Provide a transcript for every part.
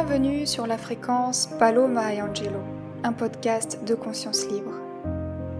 Bienvenue sur la fréquence Paloma et Angelo, un podcast de conscience libre.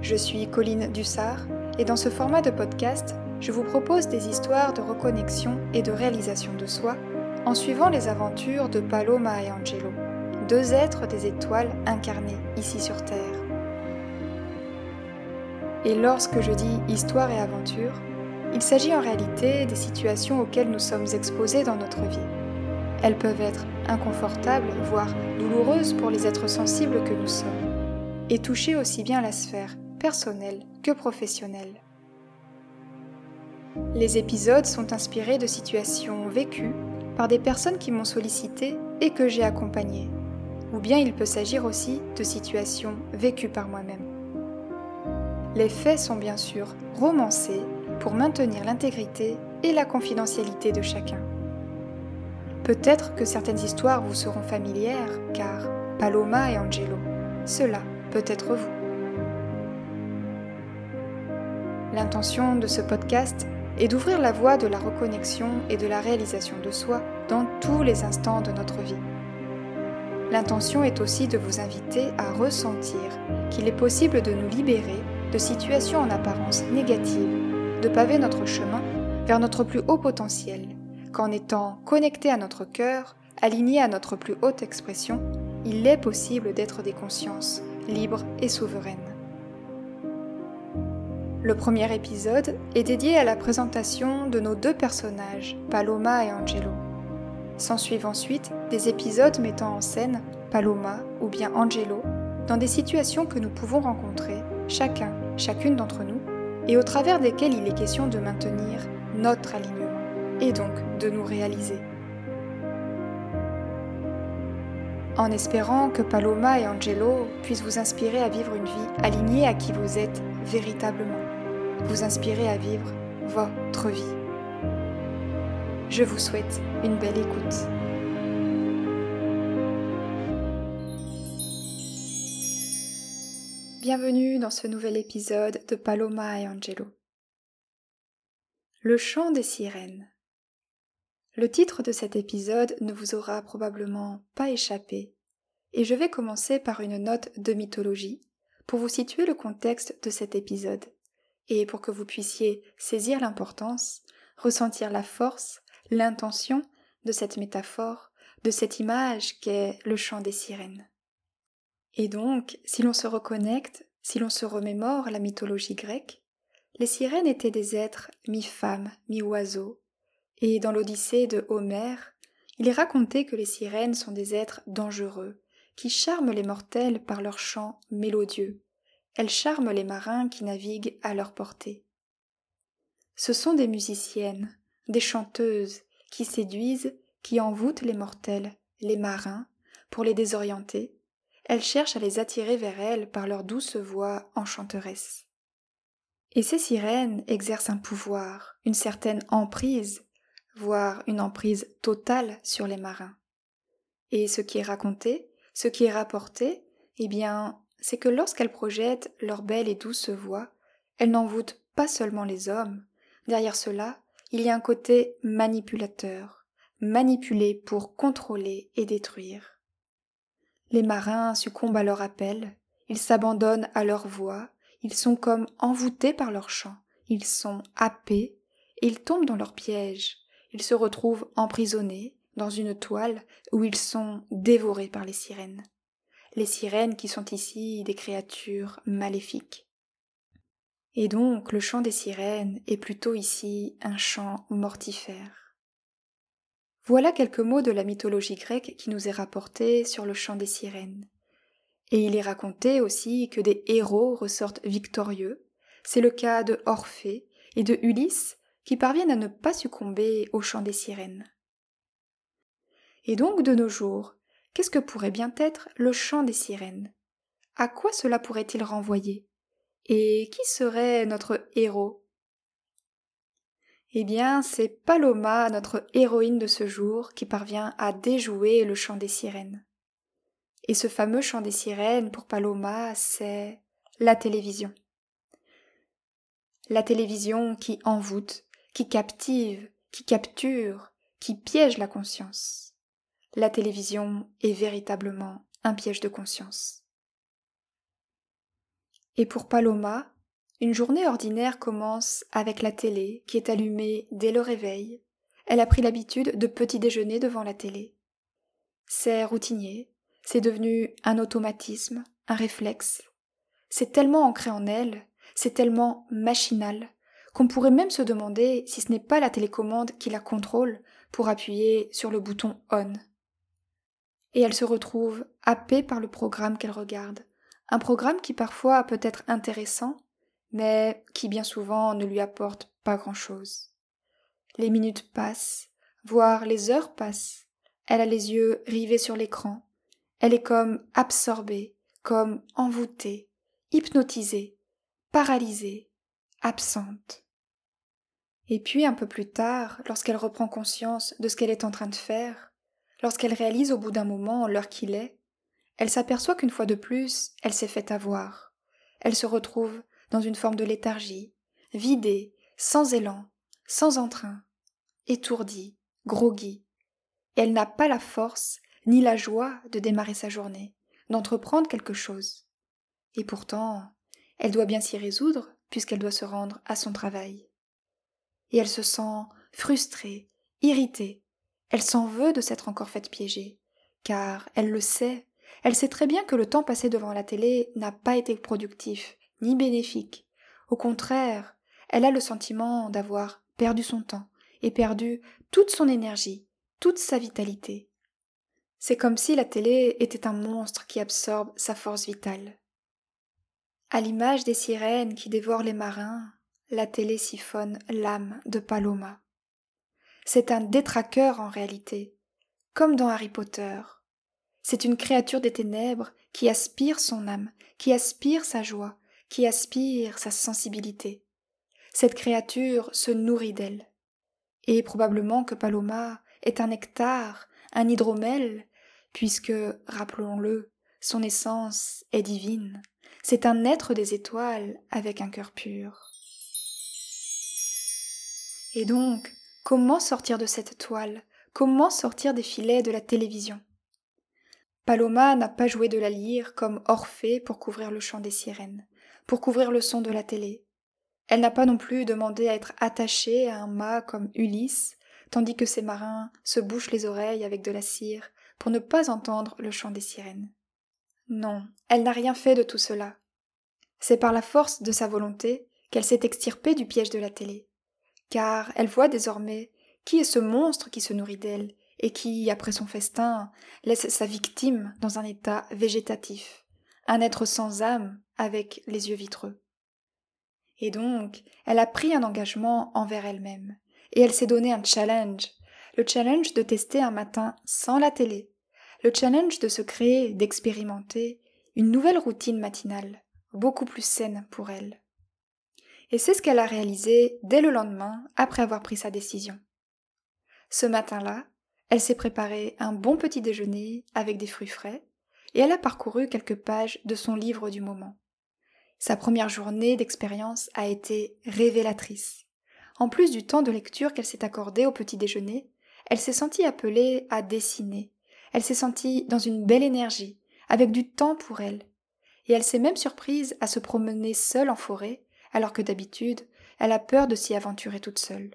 Je suis Colline Dussard et dans ce format de podcast, je vous propose des histoires de reconnexion et de réalisation de soi en suivant les aventures de Paloma et Angelo, deux êtres des étoiles incarnés ici sur Terre. Et lorsque je dis histoire et aventure, il s'agit en réalité des situations auxquelles nous sommes exposés dans notre vie elles peuvent être inconfortables, voire douloureuses pour les êtres sensibles que nous sommes, et toucher aussi bien la sphère personnelle que professionnelle. Les épisodes sont inspirés de situations vécues par des personnes qui m'ont sollicité et que j'ai accompagnées, ou bien il peut s'agir aussi de situations vécues par moi-même. Les faits sont bien sûr romancés pour maintenir l'intégrité et la confidentialité de chacun. Peut-être que certaines histoires vous seront familières, car Paloma et Angelo, cela peut être vous. L'intention de ce podcast est d'ouvrir la voie de la reconnexion et de la réalisation de soi dans tous les instants de notre vie. L'intention est aussi de vous inviter à ressentir qu'il est possible de nous libérer de situations en apparence négatives, de paver notre chemin vers notre plus haut potentiel qu'en étant connecté à notre cœur, aligné à notre plus haute expression, il est possible d'être des consciences libres et souveraines. Le premier épisode est dédié à la présentation de nos deux personnages, Paloma et Angelo. S'ensuivent ensuite des épisodes mettant en scène Paloma ou bien Angelo dans des situations que nous pouvons rencontrer, chacun, chacune d'entre nous, et au travers desquelles il est question de maintenir notre alignement et donc de nous réaliser. En espérant que Paloma et Angelo puissent vous inspirer à vivre une vie alignée à qui vous êtes véritablement, vous inspirer à vivre votre vie. Je vous souhaite une belle écoute. Bienvenue dans ce nouvel épisode de Paloma et Angelo. Le chant des sirènes. Le titre de cet épisode ne vous aura probablement pas échappé, et je vais commencer par une note de mythologie pour vous situer le contexte de cet épisode, et pour que vous puissiez saisir l'importance, ressentir la force, l'intention de cette métaphore, de cette image qu'est le chant des sirènes. Et donc, si l'on se reconnecte, si l'on se remémore la mythologie grecque, les sirènes étaient des êtres mi-femmes, mi-oiseaux, et dans l'Odyssée de Homère, il est raconté que les sirènes sont des êtres dangereux, qui charment les mortels par leur chant mélodieux. Elles charment les marins qui naviguent à leur portée. Ce sont des musiciennes, des chanteuses, qui séduisent, qui envoûtent les mortels, les marins, pour les désorienter. Elles cherchent à les attirer vers elles par leur douce voix enchanteresse. Et ces sirènes exercent un pouvoir, une certaine emprise voire une emprise totale sur les marins. Et ce qui est raconté, ce qui est rapporté, eh bien, c'est que lorsqu'elles projettent leur belle et douce voix, elles n'envoûtent pas seulement les hommes, derrière cela, il y a un côté manipulateur, manipulé pour contrôler et détruire. Les marins succombent à leur appel, ils s'abandonnent à leur voix, ils sont comme envoûtés par leur chant, ils sont happés, et ils tombent dans leur piège, ils se retrouvent emprisonnés dans une toile où ils sont dévorés par les sirènes. Les sirènes qui sont ici des créatures maléfiques. Et donc le chant des sirènes est plutôt ici un chant mortifère. Voilà quelques mots de la mythologie grecque qui nous est rapporté sur le chant des sirènes. Et il est raconté aussi que des héros ressortent victorieux. C'est le cas de Orphée et de Ulysse qui parviennent à ne pas succomber au chant des sirènes. Et donc, de nos jours, qu'est-ce que pourrait bien être le chant des sirènes? À quoi cela pourrait-il renvoyer? Et qui serait notre héros? Eh bien, c'est Paloma, notre héroïne de ce jour, qui parvient à déjouer le chant des sirènes. Et ce fameux chant des sirènes, pour Paloma, c'est la télévision. La télévision qui envoûte, qui captive, qui capture, qui piège la conscience. la télévision est véritablement un piège de conscience. Et pour Paloma, une journée ordinaire commence avec la télé qui est allumée dès le réveil. Elle a pris l'habitude de petit déjeuner devant la télé. C'est routinier, c'est devenu un automatisme, un réflexe. C'est tellement ancré en elle, c'est tellement machinal, qu'on pourrait même se demander si ce n'est pas la télécommande qui la contrôle pour appuyer sur le bouton on. Et elle se retrouve happée par le programme qu'elle regarde, un programme qui parfois peut être intéressant, mais qui bien souvent ne lui apporte pas grand-chose. Les minutes passent, voire les heures passent. Elle a les yeux rivés sur l'écran. Elle est comme absorbée, comme envoûtée, hypnotisée, paralysée, absente. Et puis un peu plus tard, lorsqu'elle reprend conscience de ce qu'elle est en train de faire, lorsqu'elle réalise au bout d'un moment l'heure qu'il est, elle s'aperçoit qu'une fois de plus, elle s'est fait avoir. Elle se retrouve dans une forme de léthargie, vidée, sans élan, sans entrain, étourdie, groggy. Et elle n'a pas la force ni la joie de démarrer sa journée, d'entreprendre quelque chose. Et pourtant, elle doit bien s'y résoudre puisqu'elle doit se rendre à son travail. Et elle se sent frustrée, irritée. Elle s'en veut de s'être encore faite piéger, car elle le sait, elle sait très bien que le temps passé devant la télé n'a pas été productif, ni bénéfique. Au contraire, elle a le sentiment d'avoir perdu son temps et perdu toute son énergie, toute sa vitalité. C'est comme si la télé était un monstre qui absorbe sa force vitale. À l'image des sirènes qui dévorent les marins, la télé siphonne l'âme de Paloma. C'est un détraqueur en réalité, comme dans Harry Potter. C'est une créature des ténèbres qui aspire son âme, qui aspire sa joie, qui aspire sa sensibilité. Cette créature se nourrit d'elle. Et probablement que Paloma est un nectar, un hydromel, puisque, rappelons-le, son essence est divine. C'est un être des étoiles avec un cœur pur. Et donc, comment sortir de cette toile? Comment sortir des filets de la télévision? Paloma n'a pas joué de la lyre comme Orphée pour couvrir le chant des sirènes, pour couvrir le son de la télé. Elle n'a pas non plus demandé à être attachée à un mât comme Ulysse, tandis que ses marins se bouchent les oreilles avec de la cire pour ne pas entendre le chant des sirènes. Non, elle n'a rien fait de tout cela. C'est par la force de sa volonté qu'elle s'est extirpée du piège de la télé, car elle voit désormais qui est ce monstre qui se nourrit d'elle et qui, après son festin, laisse sa victime dans un état végétatif, un être sans âme avec les yeux vitreux. Et donc, elle a pris un engagement envers elle-même, et elle s'est donné un challenge, le challenge de tester un matin sans la télé, le challenge de se créer, d'expérimenter une nouvelle routine matinale, beaucoup plus saine pour elle. Et c'est ce qu'elle a réalisé dès le lendemain après avoir pris sa décision. Ce matin-là, elle s'est préparé un bon petit déjeuner avec des fruits frais, et elle a parcouru quelques pages de son livre du moment. Sa première journée d'expérience a été révélatrice. En plus du temps de lecture qu'elle s'est accordé au petit déjeuner, elle s'est sentie appelée à dessiner. Elle s'est sentie dans une belle énergie, avec du temps pour elle. Et elle s'est même surprise à se promener seule en forêt, alors que d'habitude, elle a peur de s'y aventurer toute seule.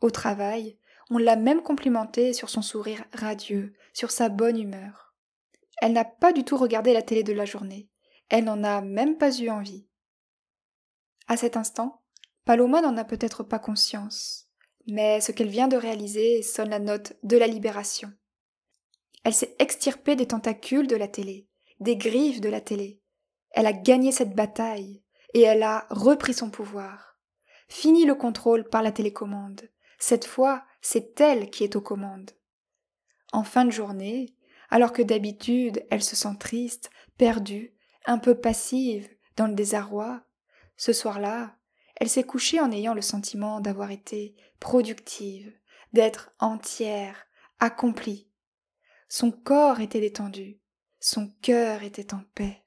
Au travail, on l'a même complimentée sur son sourire radieux, sur sa bonne humeur. Elle n'a pas du tout regardé la télé de la journée. Elle n'en a même pas eu envie. À cet instant, Paloma n'en a peut-être pas conscience, mais ce qu'elle vient de réaliser sonne la note de la libération. Elle s'est extirpée des tentacules de la télé, des griffes de la télé. Elle a gagné cette bataille, et elle a repris son pouvoir. Fini le contrôle par la télécommande. Cette fois, c'est elle qui est aux commandes. En fin de journée, alors que d'habitude elle se sent triste, perdue, un peu passive, dans le désarroi, ce soir-là, elle s'est couchée en ayant le sentiment d'avoir été productive, d'être entière, accomplie. Son corps était détendu, son cœur était en paix.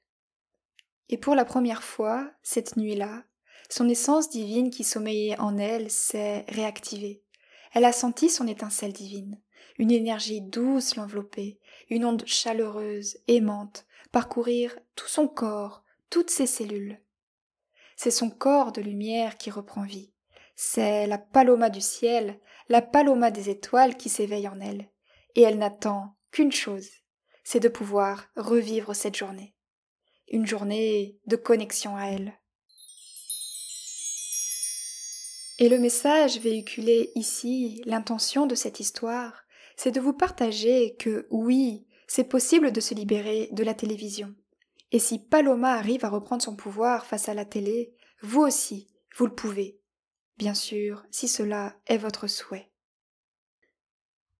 Et pour la première fois, cette nuit-là, son essence divine qui sommeillait en elle s'est réactivée. Elle a senti son étincelle divine, une énergie douce l'envelopper, une onde chaleureuse, aimante, parcourir tout son corps, toutes ses cellules. C'est son corps de lumière qui reprend vie. C'est la paloma du ciel, la paloma des étoiles qui s'éveille en elle. Et elle n'attend qu'une chose, c'est de pouvoir revivre cette journée. Une journée de connexion à elle. Et le message véhiculé ici, l'intention de cette histoire, c'est de vous partager que oui, c'est possible de se libérer de la télévision. Et si Paloma arrive à reprendre son pouvoir face à la télé, vous aussi, vous le pouvez. Bien sûr, si cela est votre souhait.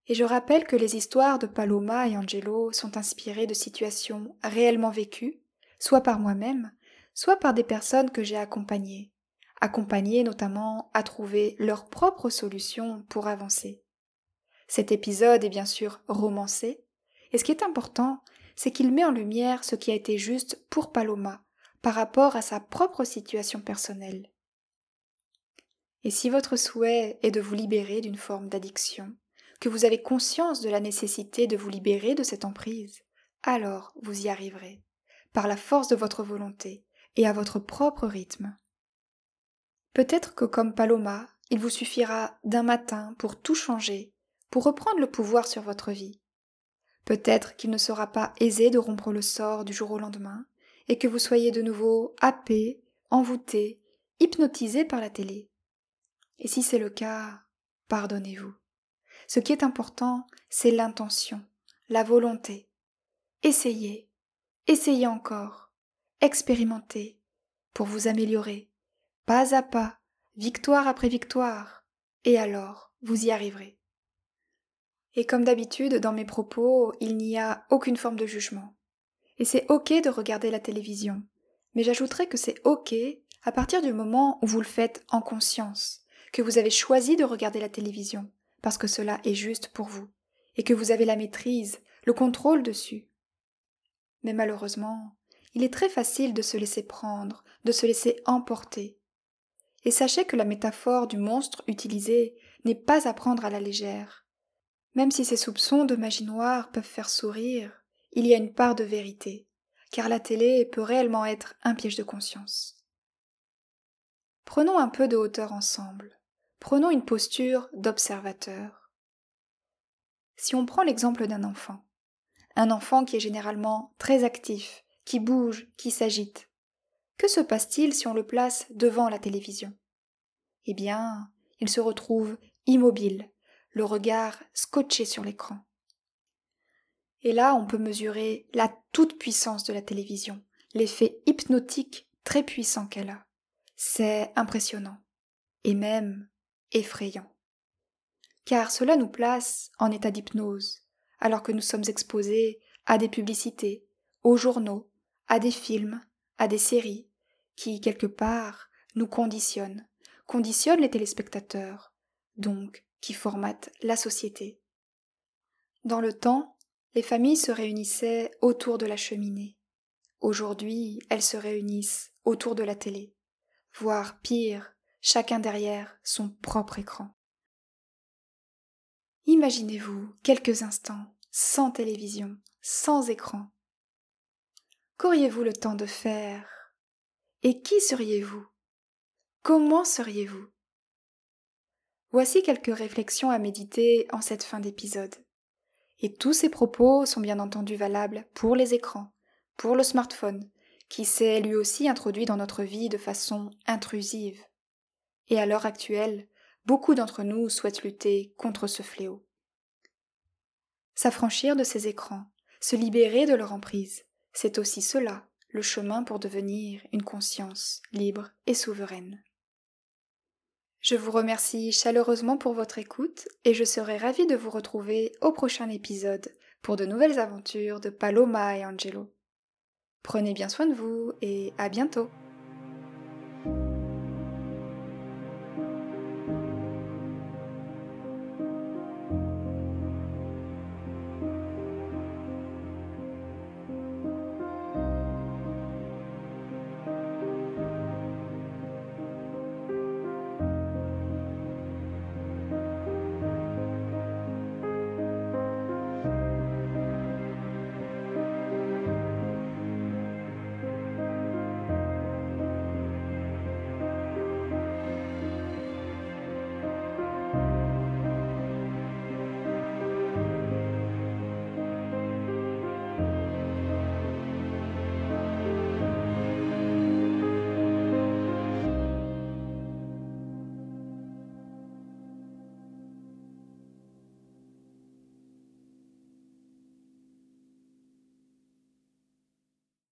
Et je rappelle que les histoires de Paloma et Angelo sont inspirées de situations réellement vécues, soit par moi-même, soit par des personnes que j'ai accompagnées, accompagnées notamment à trouver leurs propres solutions pour avancer. Cet épisode est bien sûr romancé, et ce qui est important, c'est qu'il met en lumière ce qui a été juste pour Paloma par rapport à sa propre situation personnelle. Et si votre souhait est de vous libérer d'une forme d'addiction, que vous avez conscience de la nécessité de vous libérer de cette emprise, alors vous y arriverez, par la force de votre volonté et à votre propre rythme. Peut-être que comme Paloma, il vous suffira d'un matin pour tout changer, pour reprendre le pouvoir sur votre vie. Peut-être qu'il ne sera pas aisé de rompre le sort du jour au lendemain, et que vous soyez de nouveau happé, envoûté, hypnotisé par la télé. Et si c'est le cas, pardonnez-vous. Ce qui est important, c'est l'intention, la volonté. Essayez, essayez encore, expérimentez, pour vous améliorer, pas à pas, victoire après victoire, et alors vous y arriverez. Et comme d'habitude, dans mes propos, il n'y a aucune forme de jugement. Et c'est ok de regarder la télévision. Mais j'ajouterais que c'est ok à partir du moment où vous le faites en conscience, que vous avez choisi de regarder la télévision, parce que cela est juste pour vous, et que vous avez la maîtrise, le contrôle dessus. Mais malheureusement, il est très facile de se laisser prendre, de se laisser emporter. Et sachez que la métaphore du monstre utilisée n'est pas à prendre à la légère. Même si ces soupçons de magie noire peuvent faire sourire, il y a une part de vérité, car la télé peut réellement être un piège de conscience. Prenons un peu de hauteur ensemble. Prenons une posture d'observateur. Si on prend l'exemple d'un enfant, un enfant qui est généralement très actif, qui bouge, qui s'agite, que se passe-t-il si on le place devant la télévision? Eh bien, il se retrouve immobile, le regard scotché sur l'écran. Et là, on peut mesurer la toute-puissance de la télévision, l'effet hypnotique très puissant qu'elle a. C'est impressionnant, et même effrayant. Car cela nous place en état d'hypnose, alors que nous sommes exposés à des publicités, aux journaux, à des films, à des séries, qui, quelque part, nous conditionnent, conditionnent les téléspectateurs, donc qui formatent la société. Dans le temps, les familles se réunissaient autour de la cheminée. Aujourd'hui, elles se réunissent autour de la télé, voire pire, chacun derrière son propre écran. Imaginez-vous quelques instants sans télévision, sans écran. Qu'auriez-vous le temps de faire? Et qui seriez-vous? Comment seriez-vous? Voici quelques réflexions à méditer en cette fin d'épisode. Et tous ces propos sont bien entendu valables pour les écrans, pour le smartphone, qui s'est lui aussi introduit dans notre vie de façon intrusive. Et à l'heure actuelle, beaucoup d'entre nous souhaitent lutter contre ce fléau. S'affranchir de ces écrans, se libérer de leur emprise, c'est aussi cela le chemin pour devenir une conscience libre et souveraine. Je vous remercie chaleureusement pour votre écoute et je serai ravie de vous retrouver au prochain épisode pour de nouvelles aventures de Paloma et Angelo. Prenez bien soin de vous et à bientôt